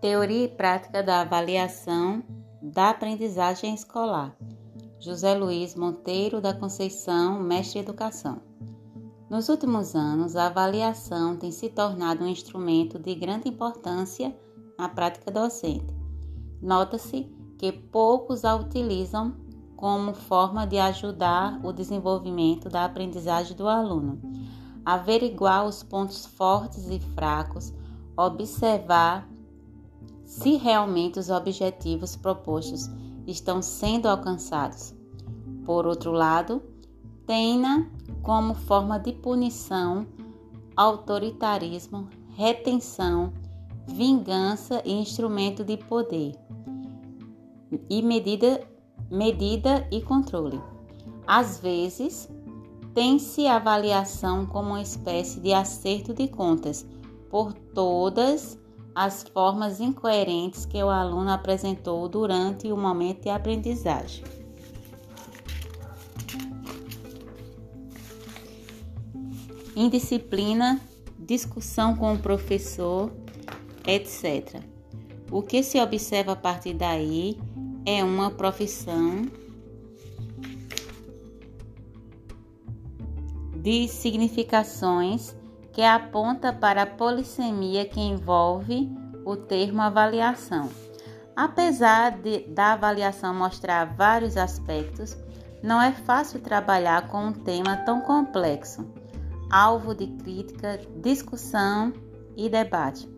Teoria e prática da avaliação da aprendizagem escolar. José Luiz Monteiro da Conceição, mestre educação. Nos últimos anos, a avaliação tem se tornado um instrumento de grande importância na prática docente. Nota-se que poucos a utilizam como forma de ajudar o desenvolvimento da aprendizagem do aluno, averiguar os pontos fortes e fracos, observar se realmente os objetivos propostos estão sendo alcançados. Por outro lado, tem-na como forma de punição, autoritarismo, retenção, vingança e instrumento de poder e medida, medida e controle. Às vezes, tem-se a avaliação como uma espécie de acerto de contas por todas as formas incoerentes que o aluno apresentou durante o momento de aprendizagem. Indisciplina, discussão com o professor, etc. O que se observa a partir daí é uma profissão de significações que aponta para a polissemia que envolve o termo avaliação. Apesar de, da avaliação mostrar vários aspectos, não é fácil trabalhar com um tema tão complexo, alvo de crítica, discussão e debate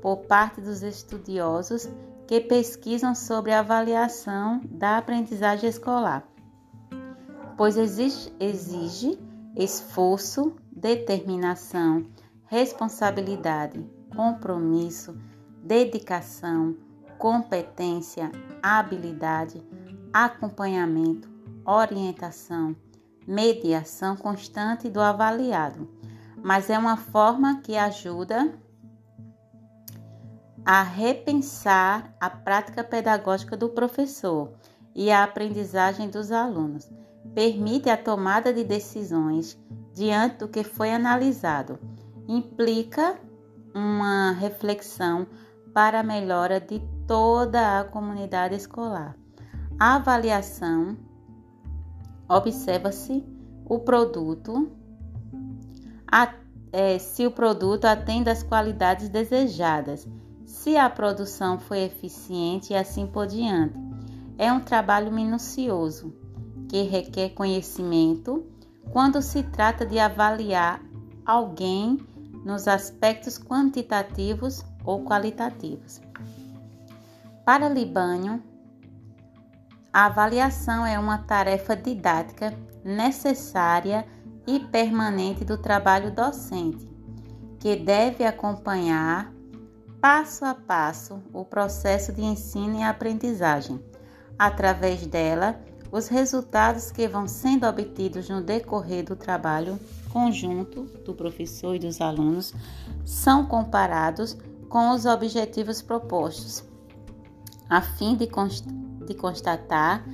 por parte dos estudiosos que pesquisam sobre a avaliação da aprendizagem escolar, pois exige, exige esforço, determinação, responsabilidade, compromisso, dedicação, competência, habilidade, acompanhamento, orientação, mediação constante do avaliado, mas é uma forma que ajuda a repensar a prática pedagógica do professor e a aprendizagem dos alunos. Permite a tomada de decisões diante do que foi analisado. Implica uma reflexão para a melhora de toda a comunidade escolar. A avaliação observa-se o produto, a, é, se o produto atende às qualidades desejadas, se a produção foi eficiente e assim por diante. É um trabalho minucioso que requer conhecimento quando se trata de avaliar alguém nos aspectos quantitativos ou qualitativos. Para Libânio, a avaliação é uma tarefa didática necessária e permanente do trabalho docente, que deve acompanhar passo a passo o processo de ensino e aprendizagem. Através dela, os resultados que vão sendo obtidos no decorrer do trabalho conjunto do professor e dos alunos são comparados com os objetivos propostos, a fim de, const de constatar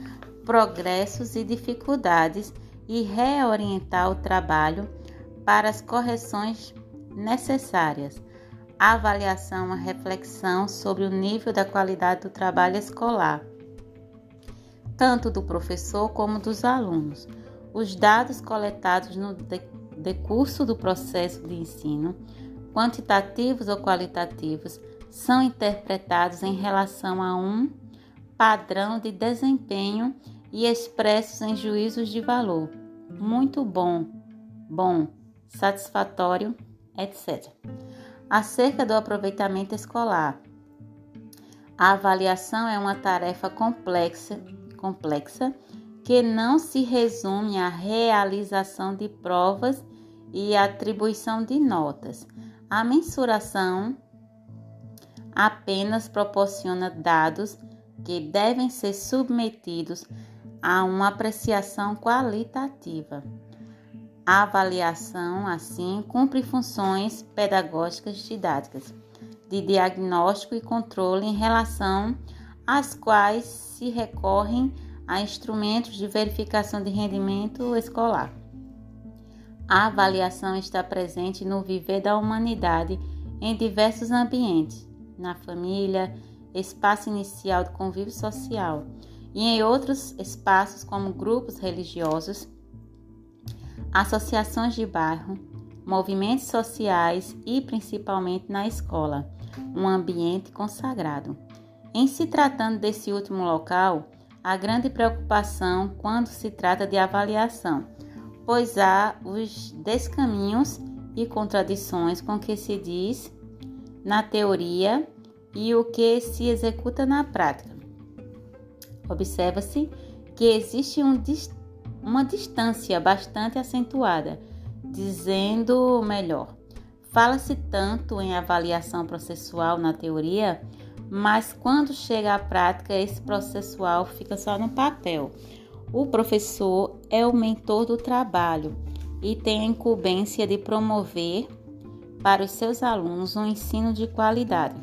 progressos e dificuldades e reorientar o trabalho para as correções necessárias. A avaliação uma reflexão sobre o nível da qualidade do trabalho escolar tanto do professor como dos alunos. Os dados coletados no decurso do processo de ensino, quantitativos ou qualitativos, são interpretados em relação a um padrão de desempenho e expressos em juízos de valor. Muito bom, bom, satisfatório, etc. Acerca do aproveitamento escolar. A avaliação é uma tarefa complexa complexa que não se resume à realização de provas e atribuição de notas. A mensuração apenas proporciona dados que devem ser submetidos a uma apreciação qualitativa. A avaliação, assim, cumpre funções pedagógicas didáticas, de diagnóstico e controle em relação às quais se recorrem a instrumentos de verificação de rendimento escolar. A avaliação está presente no viver da humanidade em diversos ambientes, na família, espaço inicial de convívio social e em outros espaços como grupos religiosos, associações de bairro, movimentos sociais e principalmente na escola, um ambiente consagrado. Em se tratando desse último local, há grande preocupação quando se trata de avaliação, pois há os descaminhos e contradições com que se diz na teoria e o que se executa na prática. Observa-se que existe um, uma distância bastante acentuada, dizendo melhor. Fala-se tanto em avaliação processual na teoria, mas quando chega à prática, esse processual fica só no papel. O professor é o mentor do trabalho e tem a incumbência de promover para os seus alunos um ensino de qualidade,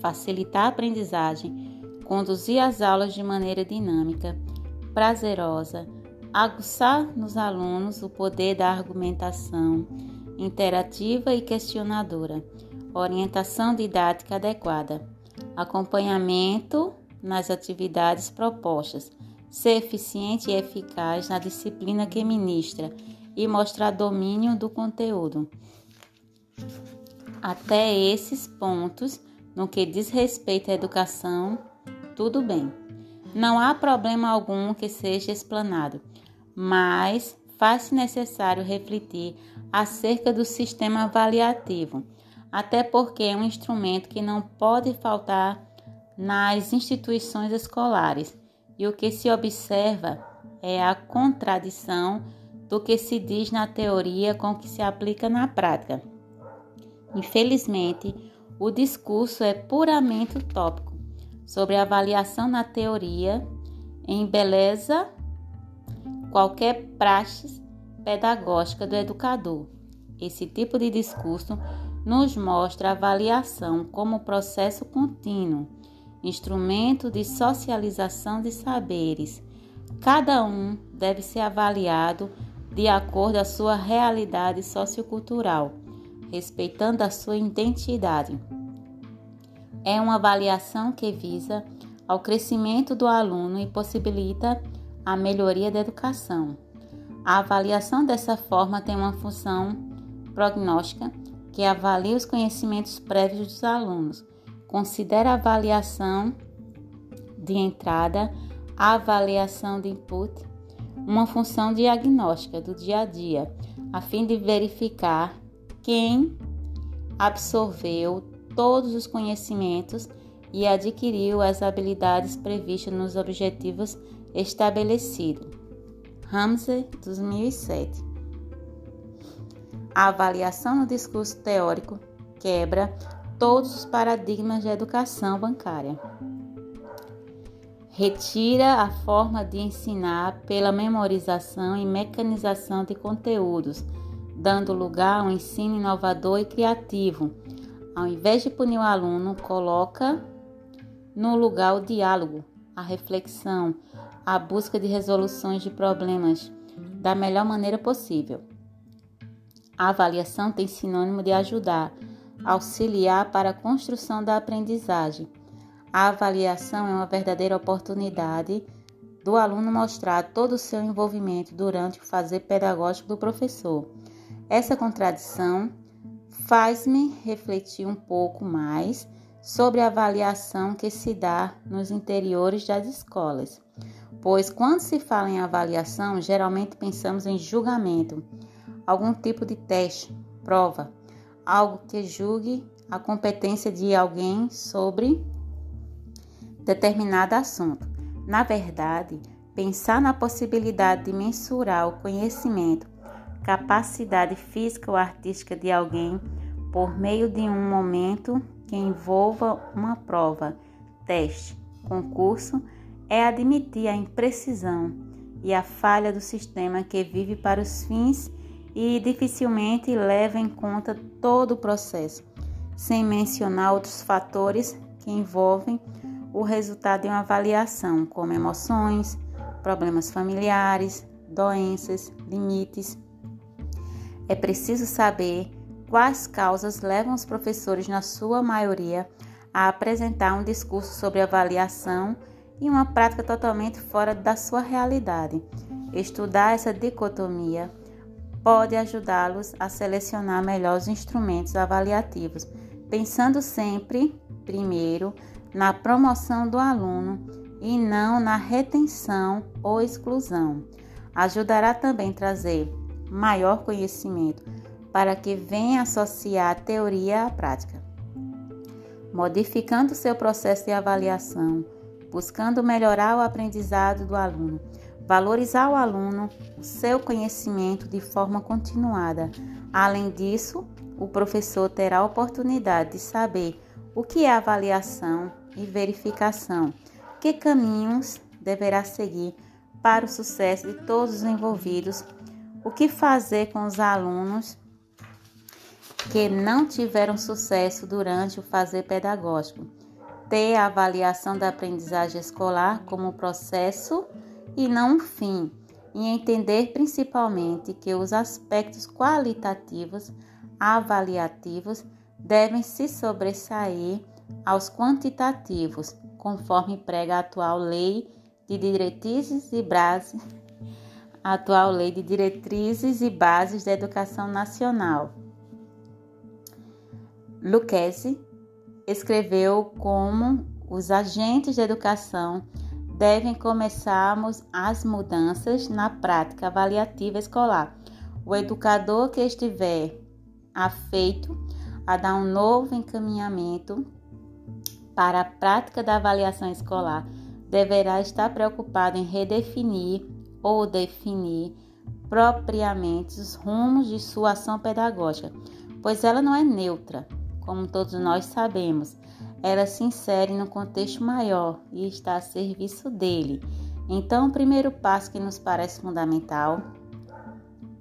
facilitar a aprendizagem, conduzir as aulas de maneira dinâmica, prazerosa, aguçar nos alunos o poder da argumentação interativa e questionadora, orientação didática adequada, acompanhamento nas atividades propostas, ser eficiente e eficaz na disciplina que ministra e mostrar domínio do conteúdo. Até esses pontos, no que diz respeito à educação, tudo bem. Não há problema algum que seja explanado, mas faz-se necessário refletir acerca do sistema avaliativo, até porque é um instrumento que não pode faltar nas instituições escolares, e o que se observa é a contradição do que se diz na teoria com o que se aplica na prática. Infelizmente, o discurso é puramente utópico sobre a avaliação na teoria embeleza qualquer praxe pedagógica do educador. Esse tipo de discurso nos mostra a avaliação como processo contínuo, instrumento de socialização de saberes. Cada um deve ser avaliado de acordo à sua realidade sociocultural, respeitando a sua identidade. É uma avaliação que visa ao crescimento do aluno e possibilita a melhoria da educação. A avaliação dessa forma tem uma função prognóstica que avalia os conhecimentos prévios dos alunos, considera a avaliação de entrada, a avaliação de input uma função diagnóstica do dia a dia, a fim de verificar quem absorveu todos os conhecimentos e adquiriu as habilidades previstas nos objetivos estabelecidos. Ramsey, 2007. A avaliação no discurso teórico quebra todos os paradigmas de educação bancária retira a forma de ensinar pela memorização e mecanização de conteúdos, dando lugar a um ensino inovador e criativo. Ao invés de punir o aluno, coloca no lugar o diálogo, a reflexão, a busca de resoluções de problemas da melhor maneira possível. A avaliação tem sinônimo de ajudar, auxiliar para a construção da aprendizagem a avaliação é uma verdadeira oportunidade do aluno mostrar todo o seu envolvimento durante o fazer pedagógico do professor. Essa contradição faz-me refletir um pouco mais sobre a avaliação que se dá nos interiores das escolas, pois quando se fala em avaliação, geralmente pensamos em julgamento, algum tipo de teste, prova, algo que julgue a competência de alguém sobre determinado assunto. Na verdade, pensar na possibilidade de mensurar o conhecimento, capacidade física ou artística de alguém por meio de um momento que envolva uma prova, teste, concurso, é admitir a imprecisão e a falha do sistema que vive para os fins e dificilmente leva em conta todo o processo, sem mencionar outros fatores que envolvem o resultado de uma avaliação, como emoções, problemas familiares, doenças, limites. É preciso saber quais causas levam os professores, na sua maioria, a apresentar um discurso sobre avaliação e uma prática totalmente fora da sua realidade. Estudar essa dicotomia pode ajudá-los a selecionar melhor os instrumentos avaliativos, pensando sempre, primeiro, na promoção do aluno e não na retenção ou exclusão. Ajudará também trazer maior conhecimento para que venha associar a teoria à prática. Modificando seu processo de avaliação, buscando melhorar o aprendizado do aluno, valorizar o aluno, o seu conhecimento de forma continuada. Além disso, o professor terá a oportunidade de saber o que é avaliação e verificação, que caminhos deverá seguir para o sucesso de todos os envolvidos, o que fazer com os alunos que não tiveram sucesso durante o fazer pedagógico ter a avaliação da aprendizagem escolar como processo e não um fim, e entender principalmente que os aspectos qualitativos avaliativos devem se sobressair aos quantitativos, conforme prega a atual lei de diretrizes e bases, atual lei de diretrizes e bases da educação nacional. Lucchesi escreveu como os agentes de educação devem começarmos as mudanças na prática avaliativa escolar. O educador que estiver afeito a dar um novo encaminhamento para a prática da avaliação escolar deverá estar preocupado em redefinir ou definir propriamente os rumos de sua ação pedagógica, pois ela não é neutra, como todos nós sabemos. Ela se insere no contexto maior e está a serviço dele. Então, o primeiro passo que nos parece fundamental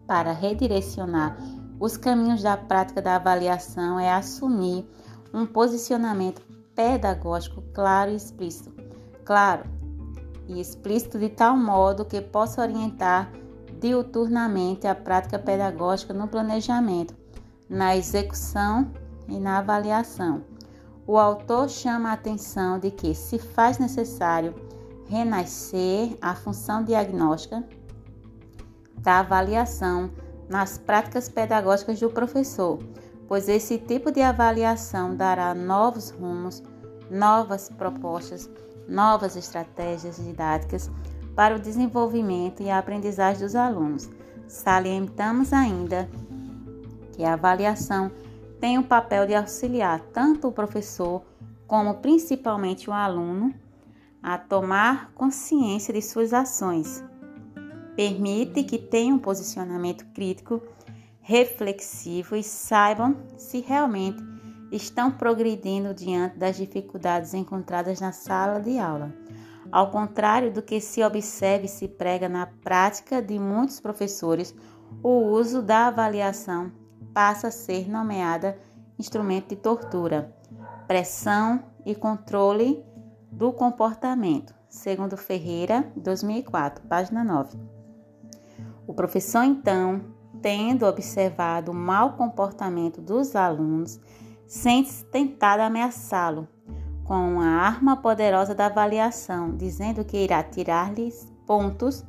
para redirecionar os caminhos da prática da avaliação é assumir um posicionamento pedagógico claro e explícito. Claro e explícito de tal modo que possa orientar diuturnamente a prática pedagógica no planejamento, na execução e na avaliação. O autor chama a atenção de que se faz necessário renascer a função diagnóstica da avaliação nas práticas pedagógicas do professor, pois esse tipo de avaliação dará novos rumos, novas propostas, novas estratégias didáticas para o desenvolvimento e a aprendizagem dos alunos. Salientamos ainda que a avaliação tem o papel de auxiliar tanto o professor como principalmente o aluno a tomar consciência de suas ações. Permite que tenham um posicionamento crítico, reflexivo e saibam se realmente estão progredindo diante das dificuldades encontradas na sala de aula. Ao contrário do que se observa e se prega na prática de muitos professores, o uso da avaliação passa a ser nomeada instrumento de tortura, pressão e controle do comportamento, segundo Ferreira, 2004, página 9. O professor, então, tendo observado o mau comportamento dos alunos, sente-se tentado ameaçá-lo com a arma poderosa da avaliação, dizendo que irá tirar-lhes pontos,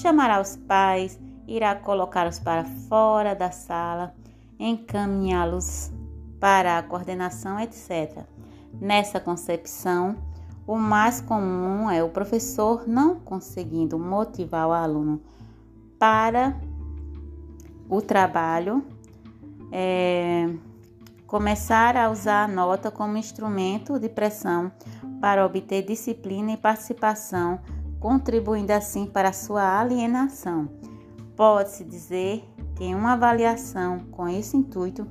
chamará os pais, irá colocá-los para fora da sala encaminhá-los para a coordenação, etc. Nessa concepção, o mais comum é o professor não conseguindo motivar o aluno para o trabalho, é, começar a usar a nota como instrumento de pressão para obter disciplina e participação, contribuindo assim para a sua alienação. Pode-se dizer que uma avaliação com esse intuito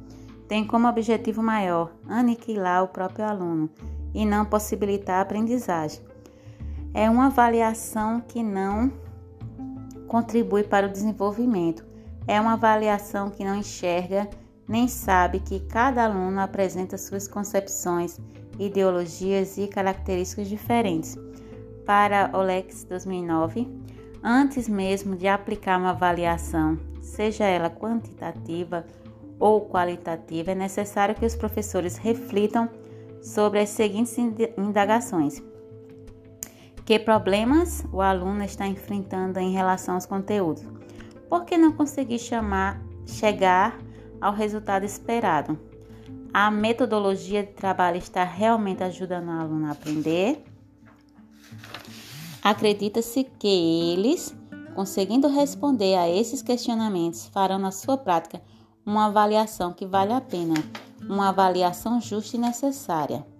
tem como objetivo maior aniquilar o próprio aluno e não possibilitar a aprendizagem. É uma avaliação que não contribui para o desenvolvimento. É uma avaliação que não enxerga nem sabe que cada aluno apresenta suas concepções, ideologias e características diferentes. Para Olex 2009, antes mesmo de aplicar uma avaliação seja ela quantitativa ou qualitativa, é necessário que os professores reflitam sobre as seguintes indagações: que problemas o aluno está enfrentando em relação aos conteúdos? Por que não conseguir chamar, chegar ao resultado esperado? A metodologia de trabalho está realmente ajudando o aluno a aprender? Acredita-se que eles, conseguindo responder a esses questionamentos, farão na sua prática uma avaliação que vale a pena, uma avaliação justa e necessária.